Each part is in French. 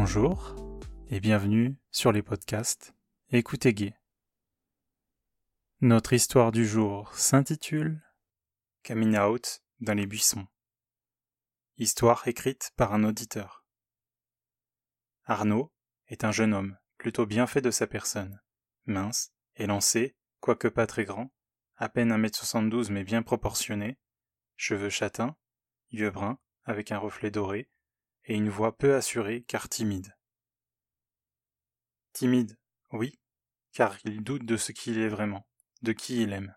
Bonjour et bienvenue sur les podcasts Écoutez Gay. Notre histoire du jour s'intitule Coming out dans les buissons. Histoire écrite par un auditeur. Arnaud est un jeune homme plutôt bien fait de sa personne, mince, élancé, quoique pas très grand, à peine 1m72 mais bien proportionné, cheveux châtains, yeux bruns avec un reflet doré, et une voix peu assurée car timide. Timide, oui, car il doute de ce qu'il est vraiment, de qui il aime.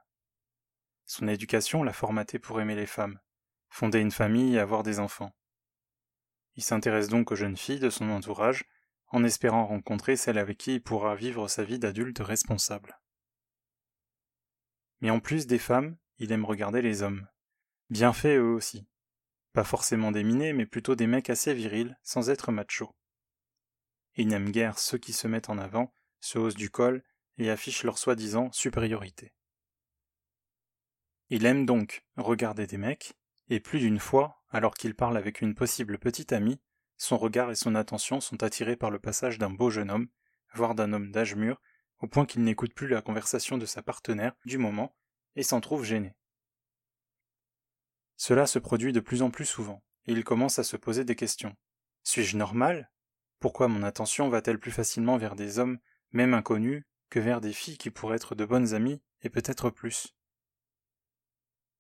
Son éducation l'a formaté pour aimer les femmes, fonder une famille et avoir des enfants. Il s'intéresse donc aux jeunes filles de son entourage, en espérant rencontrer celle avec qui il pourra vivre sa vie d'adulte responsable. Mais en plus des femmes, il aime regarder les hommes. Bien faits eux aussi. Pas forcément des minés, mais plutôt des mecs assez virils, sans être machos. Il n'aime guère ceux qui se mettent en avant, se haussent du col et affichent leur soi-disant supériorité. Il aime donc regarder des mecs, et plus d'une fois, alors qu'il parle avec une possible petite amie, son regard et son attention sont attirés par le passage d'un beau jeune homme, voire d'un homme d'âge mûr, au point qu'il n'écoute plus la conversation de sa partenaire du moment et s'en trouve gêné. Cela se produit de plus en plus souvent, et il commence à se poser des questions. Suis-je normal? Pourquoi mon attention va-t-elle plus facilement vers des hommes, même inconnus, que vers des filles qui pourraient être de bonnes amies, et peut-être plus?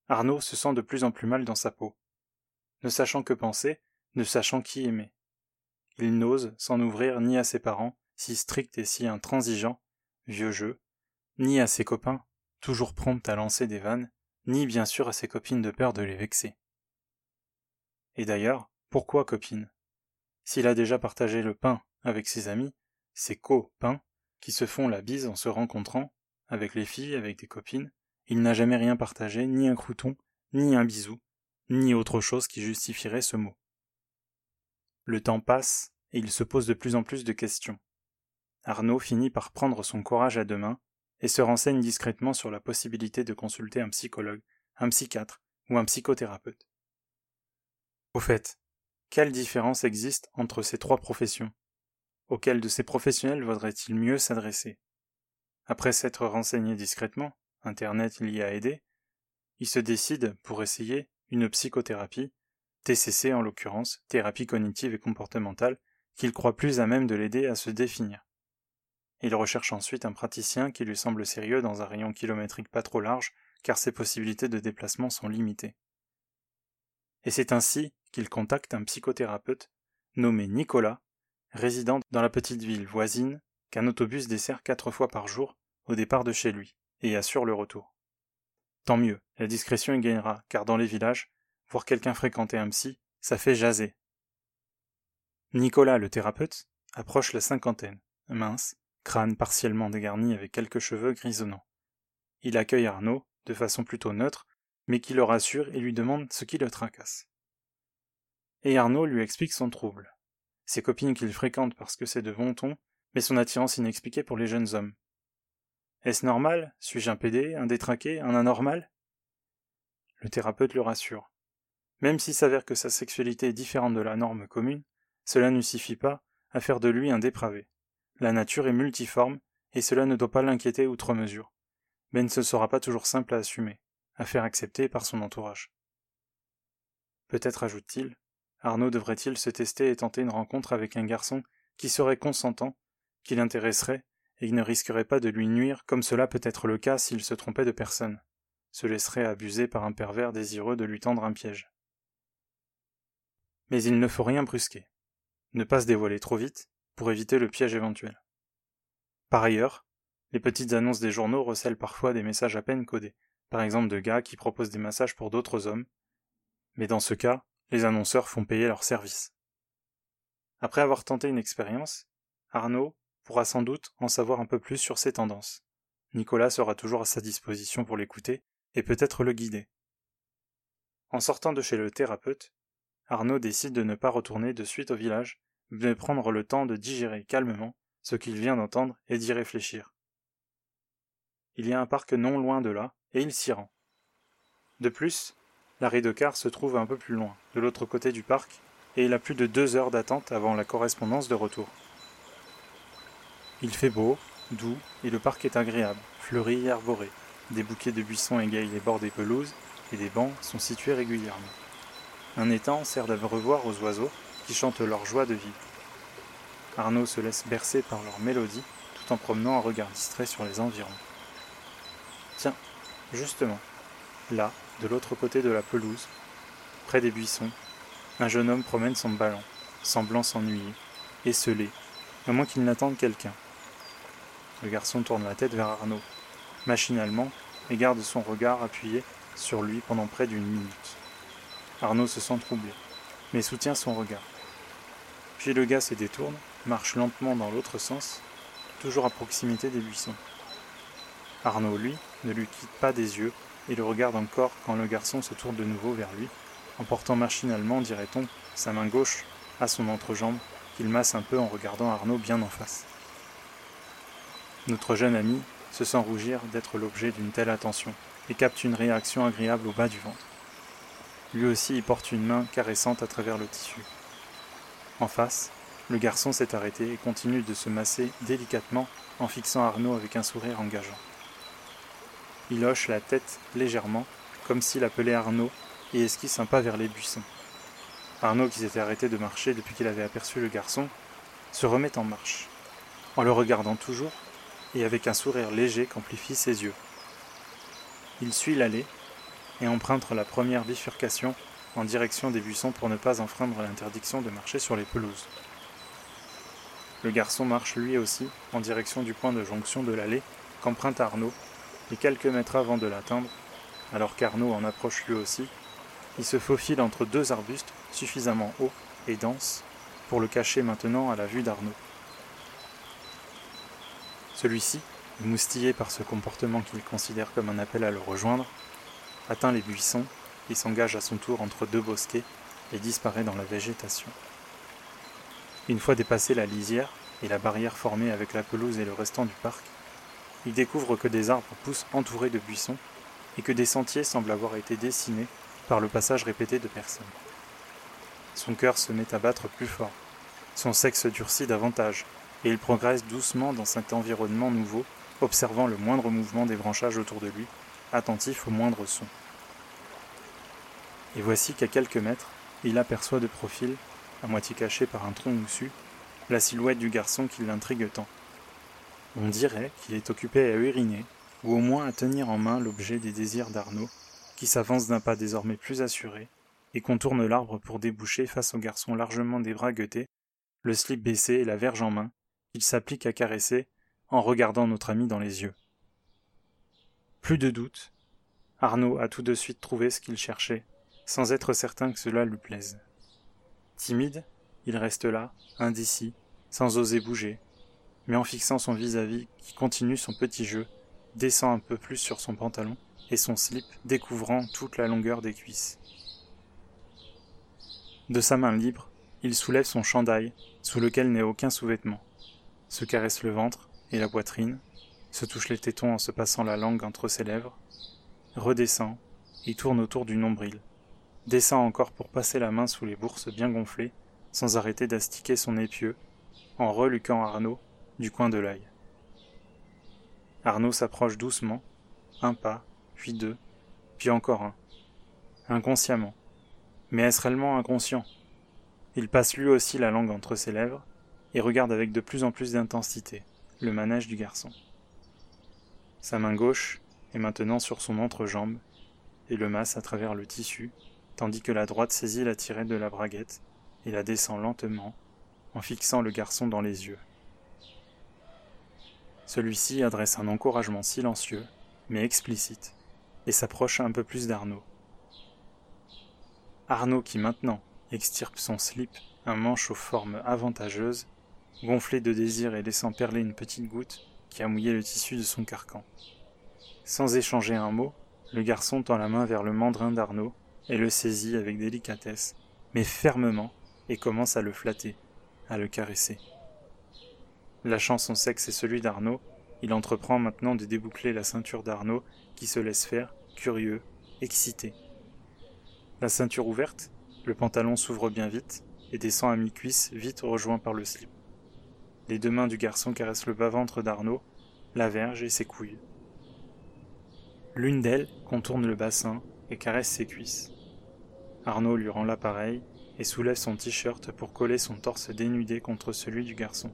Arnaud se sent de plus en plus mal dans sa peau. Ne sachant que penser, ne sachant qui aimer. Il n'ose s'en ouvrir ni à ses parents, si stricts et si intransigeants, vieux jeu, ni à ses copains, toujours prompts à lancer des vannes, ni bien sûr à ses copines de peur de les vexer. Et d'ailleurs, pourquoi copines? S'il a déjà partagé le pain avec ses amis, ses copains, qui se font la bise en se rencontrant, avec les filles, avec des copines, il n'a jamais rien partagé, ni un crouton, ni un bisou, ni autre chose qui justifierait ce mot. Le temps passe, et il se pose de plus en plus de questions. Arnaud finit par prendre son courage à deux mains et se renseigne discrètement sur la possibilité de consulter un psychologue, un psychiatre ou un psychothérapeute. Au fait, quelle différence existe entre ces trois professions? Auquel de ces professionnels vaudrait-il mieux s'adresser? Après s'être renseigné discrètement, Internet y a aidé, il se décide pour essayer une psychothérapie, TCC en l'occurrence, thérapie cognitive et comportementale, qu'il croit plus à même de l'aider à se définir. Il recherche ensuite un praticien qui lui semble sérieux dans un rayon kilométrique pas trop large, car ses possibilités de déplacement sont limitées. Et c'est ainsi qu'il contacte un psychothérapeute nommé Nicolas, résident dans la petite ville voisine, qu'un autobus dessert quatre fois par jour au départ de chez lui, et assure le retour. Tant mieux, la discrétion y gagnera, car dans les villages, voir quelqu'un fréquenter un psy, ça fait jaser. Nicolas, le thérapeute, approche la cinquantaine, mince, crâne partiellement dégarni avec quelques cheveux grisonnants. Il accueille Arnaud, de façon plutôt neutre, mais qui le rassure et lui demande ce qui le tracasse. Et Arnaud lui explique son trouble. Ses copines qu'il fréquente parce que c'est de bon ton, mais son attirance inexpliquée pour les jeunes hommes. Est-ce normal? Suis-je un pédé, un détraqué, un anormal? Le thérapeute le rassure. Même s'il s'avère que sa sexualité est différente de la norme commune, cela ne suffit pas à faire de lui un dépravé. La nature est multiforme, et cela ne doit pas l'inquiéter outre mesure. Mais ce ne sera pas toujours simple à assumer, à faire accepter par son entourage. Peut-être ajoute-t-il, Arnaud devrait-il se tester et tenter une rencontre avec un garçon qui serait consentant, qui l'intéresserait, et qui ne risquerait pas de lui nuire comme cela peut être le cas s'il se trompait de personne, se laisserait abuser par un pervers désireux de lui tendre un piège. Mais il ne faut rien brusquer, ne pas se dévoiler trop vite, pour éviter le piège éventuel. Par ailleurs, les petites annonces des journaux recèlent parfois des messages à peine codés, par exemple de gars qui proposent des massages pour d'autres hommes, mais dans ce cas, les annonceurs font payer leurs services. Après avoir tenté une expérience, Arnaud pourra sans doute en savoir un peu plus sur ces tendances. Nicolas sera toujours à sa disposition pour l'écouter et peut-être le guider. En sortant de chez le thérapeute, Arnaud décide de ne pas retourner de suite au village de prendre le temps de digérer calmement ce qu'il vient d'entendre et d'y réfléchir. Il y a un parc non loin de là, et il s'y rend. De plus, l'arrêt de car se trouve un peu plus loin, de l'autre côté du parc, et il a plus de deux heures d'attente avant la correspondance de retour. Il fait beau, doux, et le parc est agréable, fleuri et arboré. Des bouquets de buissons égayent les bords des pelouses, et des bancs sont situés régulièrement. Un étang sert revoir aux oiseaux qui chantent leur joie de vivre. Arnaud se laisse bercer par leur mélodie tout en promenant un regard distrait sur les environs. Tiens, justement, là, de l'autre côté de la pelouse, près des buissons, un jeune homme promène son ballon, semblant s'ennuyer, esselé, à moins qu'il n'attende quelqu'un. Le garçon tourne la tête vers Arnaud, machinalement, et garde son regard appuyé sur lui pendant près d'une minute. Arnaud se sent troublé, mais soutient son regard. Puis le gars se détourne, marche lentement dans l'autre sens, toujours à proximité des buissons. Arnaud, lui, ne lui quitte pas des yeux et le regarde encore quand le garçon se tourne de nouveau vers lui, en portant machinalement, dirait-on, sa main gauche à son entrejambe, qu'il masse un peu en regardant Arnaud bien en face. Notre jeune ami se sent rougir d'être l'objet d'une telle attention et capte une réaction agréable au bas du ventre. Lui aussi y porte une main caressante à travers le tissu. En face, le garçon s'est arrêté et continue de se masser délicatement en fixant Arnaud avec un sourire engageant. Il hoche la tête légèrement, comme s'il appelait Arnaud, et esquisse un pas vers les buissons. Arnaud, qui s'était arrêté de marcher depuis qu'il avait aperçu le garçon, se remet en marche, en le regardant toujours, et avec un sourire léger qu'amplifient ses yeux. Il suit l'allée et emprunte la première bifurcation en direction des buissons pour ne pas enfreindre l'interdiction de marcher sur les pelouses. Le garçon marche lui aussi en direction du point de jonction de l'allée qu'emprunte Arnaud, et quelques mètres avant de l'atteindre, alors qu'Arnaud en approche lui aussi, il se faufile entre deux arbustes suffisamment hauts et denses pour le cacher maintenant à la vue d'Arnaud. Celui-ci, moustillé par ce comportement qu'il considère comme un appel à le rejoindre, atteint les buissons et s'engage à son tour entre deux bosquets et disparaît dans la végétation. Une fois dépassé la lisière et la barrière formée avec la pelouse et le restant du parc, il découvre que des arbres poussent entourés de buissons et que des sentiers semblent avoir été dessinés par le passage répété de personnes. Son cœur se met à battre plus fort, son sexe durcit davantage, et il progresse doucement dans cet environnement nouveau, observant le moindre mouvement des branchages autour de lui, attentif au moindre son. Et voici qu'à quelques mètres, il aperçoit de profil, à moitié caché par un tronc moussu, la silhouette du garçon qui l'intrigue tant. On dirait qu'il est occupé à uriner, ou au moins à tenir en main l'objet des désirs d'Arnaud, qui s'avance d'un pas désormais plus assuré, et contourne l'arbre pour déboucher face au garçon largement débragueté, le slip baissé et la verge en main, qu'il s'applique à caresser en regardant notre ami dans les yeux. Plus de doute, Arnaud a tout de suite trouvé ce qu'il cherchait, sans être certain que cela lui plaise. Timide, il reste là, indécis, sans oser bouger, mais en fixant son vis-à-vis qui continue son petit jeu, descend un peu plus sur son pantalon et son slip découvrant toute la longueur des cuisses. De sa main libre, il soulève son chandail, sous lequel n'est aucun sous-vêtement, se caresse le ventre et la poitrine, se touche les tétons en se passant la langue entre ses lèvres, redescend et tourne autour du nombril, descend encore pour passer la main sous les bourses bien gonflées, sans arrêter d'astiquer son épieu, en reluquant Arnaud du coin de l'œil. Arnaud s'approche doucement, un pas, puis deux, puis encore un. Inconsciemment. Mais est-ce réellement inconscient? Il passe lui aussi la langue entre ses lèvres et regarde avec de plus en plus d'intensité le manège du garçon. Sa main gauche est maintenant sur son entrejambe et le masse à travers le tissu tandis que la droite saisit la tirette de la braguette et la descend lentement, en fixant le garçon dans les yeux. Celui-ci adresse un encouragement silencieux, mais explicite, et s'approche un peu plus d'Arnaud. Arnaud qui maintenant extirpe son slip, un manche aux formes avantageuses, gonflé de désir et laissant perler une petite goutte qui a mouillé le tissu de son carcan. Sans échanger un mot, le garçon tend la main vers le mandrin d'Arnaud et le saisit avec délicatesse, mais fermement, et commence à le flatter, à le caresser. Lâchant son sexe et celui d'Arnaud, il entreprend maintenant de déboucler la ceinture d'Arnaud, qui se laisse faire, curieux, excité. La ceinture ouverte, le pantalon s'ouvre bien vite, et descend à mi-cuisse, vite rejoint par le slip. Les deux mains du garçon caressent le bas-ventre d'Arnaud, la verge et ses couilles. L'une d'elles contourne le bassin et caresse ses cuisses. Arnaud lui rend l'appareil et soulève son t-shirt pour coller son torse dénudé contre celui du garçon.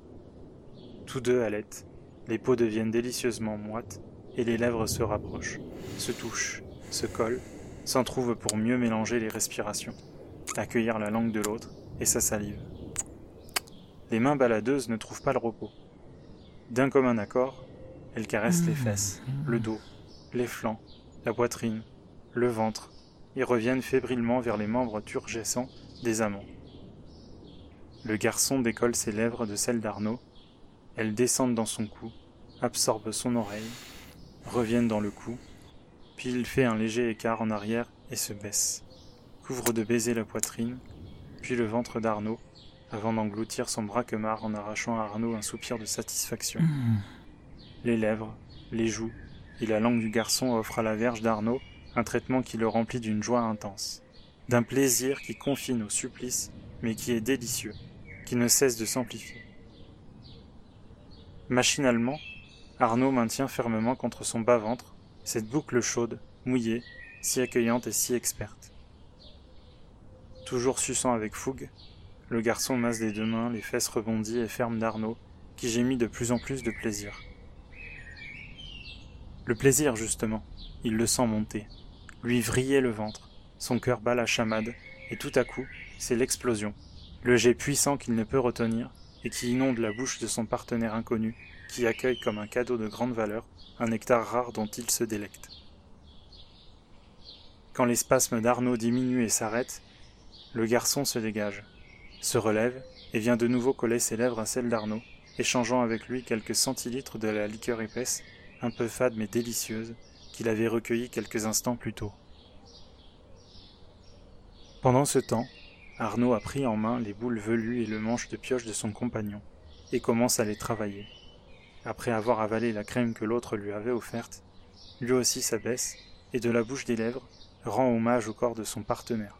Tous deux halètent, les peaux deviennent délicieusement moites et les lèvres se rapprochent, se touchent, se collent, s'entrouvent pour mieux mélanger les respirations, accueillir la langue de l'autre et sa salive. Les mains baladeuses ne trouvent pas le repos. D'un commun accord, elles caressent les fesses, le dos, les flancs, la poitrine, le ventre, et reviennent fébrilement vers les membres turgescents des amants. Le garçon décolle ses lèvres de celles d'Arnaud, elles descendent dans son cou, absorbent son oreille, reviennent dans le cou, puis il fait un léger écart en arrière et se baisse, couvre de baisers la poitrine, puis le ventre d'Arnaud, avant d'engloutir son braquemar en arrachant à Arnaud un soupir de satisfaction. Mmh. Les lèvres, les joues et la langue du garçon offrent à la verge d'Arnaud un traitement qui le remplit d'une joie intense, d'un plaisir qui confine au supplice, mais qui est délicieux, qui ne cesse de s'amplifier. Machinalement, Arnaud maintient fermement contre son bas-ventre cette boucle chaude, mouillée, si accueillante et si experte. Toujours suçant avec fougue, le garçon masse des deux mains les fesses rebondies et fermes d'Arnaud, qui gémit de plus en plus de plaisir. Le plaisir, justement, il le sent monter, lui vriller le ventre, son cœur bat la chamade, et tout à coup, c'est l'explosion, le jet puissant qu'il ne peut retenir, et qui inonde la bouche de son partenaire inconnu, qui accueille comme un cadeau de grande valeur un nectar rare dont il se délecte. Quand les spasmes d'Arnaud diminuent et s'arrêtent, le garçon se dégage, se relève et vient de nouveau coller ses lèvres à celles d'Arnaud, échangeant avec lui quelques centilitres de la liqueur épaisse, un peu fade mais délicieuse, qu'il avait recueillie quelques instants plus tôt. Pendant ce temps, Arnaud a pris en main les boules velues et le manche de pioche de son compagnon, et commence à les travailler. Après avoir avalé la crème que l'autre lui avait offerte, lui aussi s'abaisse, et de la bouche des lèvres, rend hommage au corps de son partenaire.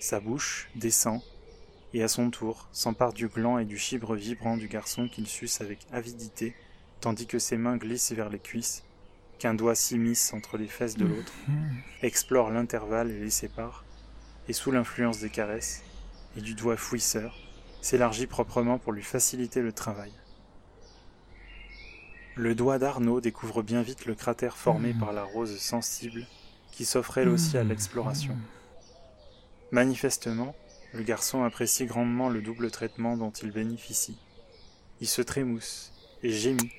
Sa bouche descend, et à son tour s'empare du gland et du chibre vibrant du garçon qu'il suce avec avidité, tandis que ses mains glissent vers les cuisses, qu'un doigt s'immisce entre les fesses de l'autre, explore l'intervalle et les sépare, et sous l'influence des caresses et du doigt fouisseur, s'élargit proprement pour lui faciliter le travail. Le doigt d'Arnaud découvre bien vite le cratère formé par la rose sensible qui s'offre elle aussi à l'exploration. Manifestement, le garçon apprécie grandement le double traitement dont il bénéficie. Il se trémousse et gémit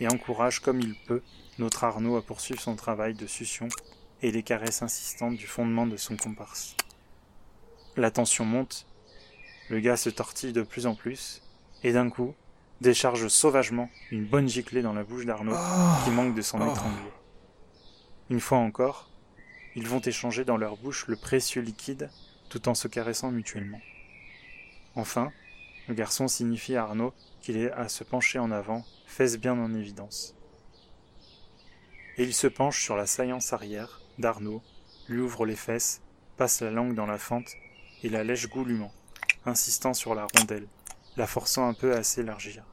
et encourage comme il peut notre Arnaud à poursuivre son travail de succion et les caresses insistantes du fondement de son comparse. La tension monte, le gars se tortille de plus en plus, et d'un coup, décharge sauvagement une bonne giclée dans la bouche d'Arnaud, oh. qui manque de s'en oh. étrangler. Une fois encore, ils vont échanger dans leur bouche le précieux liquide tout en se caressant mutuellement. Enfin, le garçon signifie à Arnaud qu'il est à se pencher en avant, fesses bien en évidence. Et il se penche sur la saillance arrière d'Arnaud, lui ouvre les fesses, passe la langue dans la fente et la lèche goulûment, insistant sur la rondelle, la forçant un peu à s'élargir.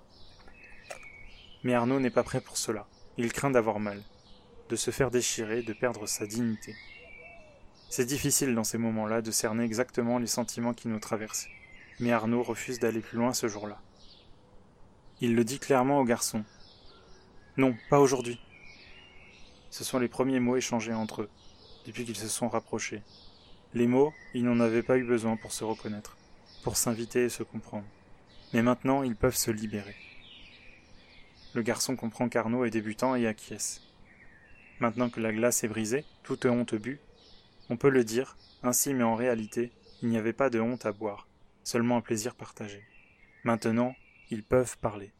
Mais Arnaud n'est pas prêt pour cela. Il craint d'avoir mal, de se faire déchirer, de perdre sa dignité. C'est difficile dans ces moments-là de cerner exactement les sentiments qui nous traversent, mais Arnaud refuse d'aller plus loin ce jour-là. Il le dit clairement au garçon. Non, pas aujourd'hui. Ce sont les premiers mots échangés entre eux, depuis qu'ils se sont rapprochés, les mots, ils n'en avaient pas eu besoin pour se reconnaître, pour s'inviter et se comprendre. Mais maintenant, ils peuvent se libérer. Le garçon comprend qu'Arnaud est débutant et acquiesce. Maintenant que la glace est brisée, toute honte bue, on peut le dire, ainsi mais en réalité, il n'y avait pas de honte à boire, seulement un plaisir partagé. Maintenant, ils peuvent parler.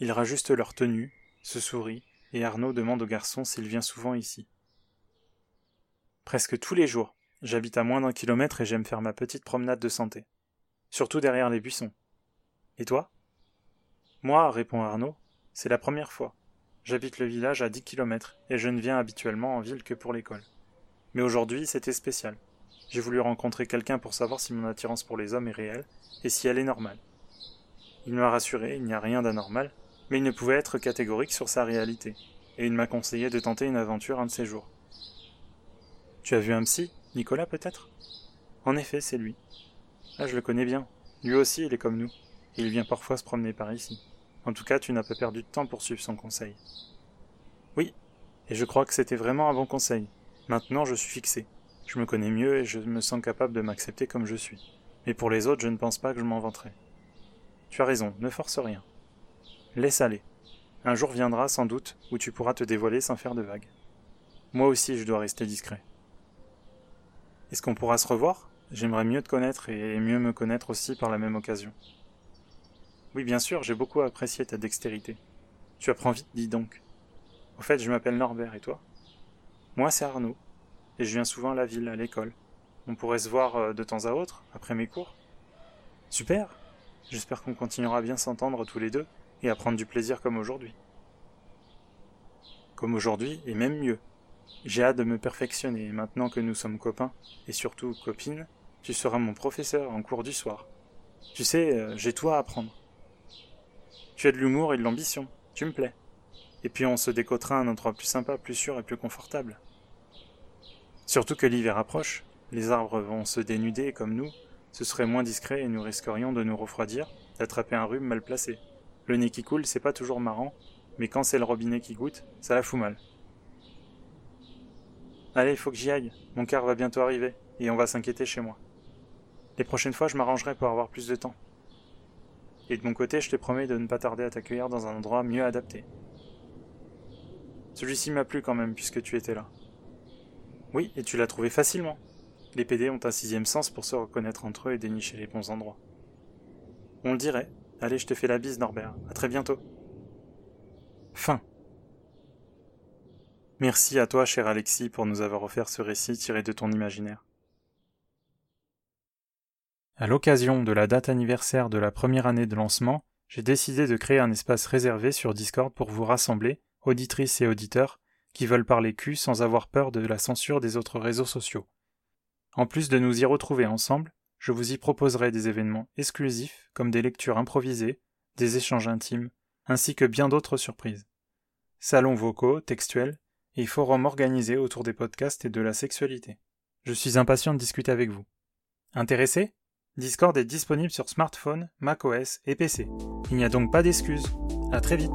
Ils rajustent leur tenue, se sourient, et Arnaud demande au garçon s'il vient souvent ici. Presque tous les jours. J'habite à moins d'un kilomètre et j'aime faire ma petite promenade de santé. Surtout derrière les buissons. Et toi? Moi, répond Arnaud, c'est la première fois. J'habite le village à dix kilomètres et je ne viens habituellement en ville que pour l'école. Mais aujourd'hui, c'était spécial. J'ai voulu rencontrer quelqu'un pour savoir si mon attirance pour les hommes est réelle et si elle est normale. Il m'a rassuré, il n'y a rien d'anormal, mais il ne pouvait être catégorique sur sa réalité, et il m'a conseillé de tenter une aventure un de ces jours. Tu as vu un psy Nicolas peut-être? En effet, c'est lui. Ah, je le connais bien. Lui aussi, il est comme nous. Il vient parfois se promener par ici. En tout cas, tu n'as pas perdu de temps pour suivre son conseil. Oui, et je crois que c'était vraiment un bon conseil. Maintenant, je suis fixé. Je me connais mieux et je me sens capable de m'accepter comme je suis. Mais pour les autres, je ne pense pas que je m'en vanterai. Tu as raison, ne force rien. Laisse aller. Un jour viendra, sans doute, où tu pourras te dévoiler sans faire de vagues. Moi aussi, je dois rester discret. Est-ce qu'on pourra se revoir? J'aimerais mieux te connaître et mieux me connaître aussi par la même occasion. Oui, bien sûr, j'ai beaucoup apprécié ta dextérité. Tu apprends vite, dis donc. Au fait, je m'appelle Norbert, et toi? Moi, c'est Arnaud, et je viens souvent à la ville, à l'école. On pourrait se voir euh, de temps à autre, après mes cours. Super J'espère qu'on continuera bien s'entendre tous les deux, et à prendre du plaisir comme aujourd'hui. Comme aujourd'hui, et même mieux. J'ai hâte de me perfectionner, maintenant que nous sommes copains, et surtout copines, tu seras mon professeur en cours du soir. Tu sais, euh, j'ai toi à apprendre. Tu as de l'humour et de l'ambition, tu me plais. Et puis on se décotera un endroit plus sympa, plus sûr et plus confortable. Surtout que l'hiver approche, les arbres vont se dénuder comme nous, ce serait moins discret et nous risquerions de nous refroidir, d'attraper un rhume mal placé. Le nez qui coule, c'est pas toujours marrant, mais quand c'est le robinet qui goûte, ça la fout mal. Allez, faut que j'y aille. Mon car va bientôt arriver, et on va s'inquiéter chez moi. Les prochaines fois, je m'arrangerai pour avoir plus de temps. Et de mon côté, je te promets de ne pas tarder à t'accueillir dans un endroit mieux adapté. Celui-ci m'a plu quand même, puisque tu étais là. Oui, et tu l'as trouvé facilement. Les PD ont un sixième sens pour se reconnaître entre eux et dénicher les bons endroits. On le dirait. Allez, je te fais la bise, Norbert. À très bientôt. Fin. Merci à toi, cher Alexis, pour nous avoir offert ce récit tiré de ton imaginaire. À l'occasion de la date anniversaire de la première année de lancement, j'ai décidé de créer un espace réservé sur Discord pour vous rassembler, auditrices et auditeurs, qui veulent parler cul sans avoir peur de la censure des autres réseaux sociaux. En plus de nous y retrouver ensemble, je vous y proposerai des événements exclusifs comme des lectures improvisées, des échanges intimes, ainsi que bien d'autres surprises. Salons vocaux, textuels, et forum organisé autour des podcasts et de la sexualité. Je suis impatient de discuter avec vous. Intéressé? Discord est disponible sur smartphone, macOS et PC. Il n'y a donc pas d'excuses. À très vite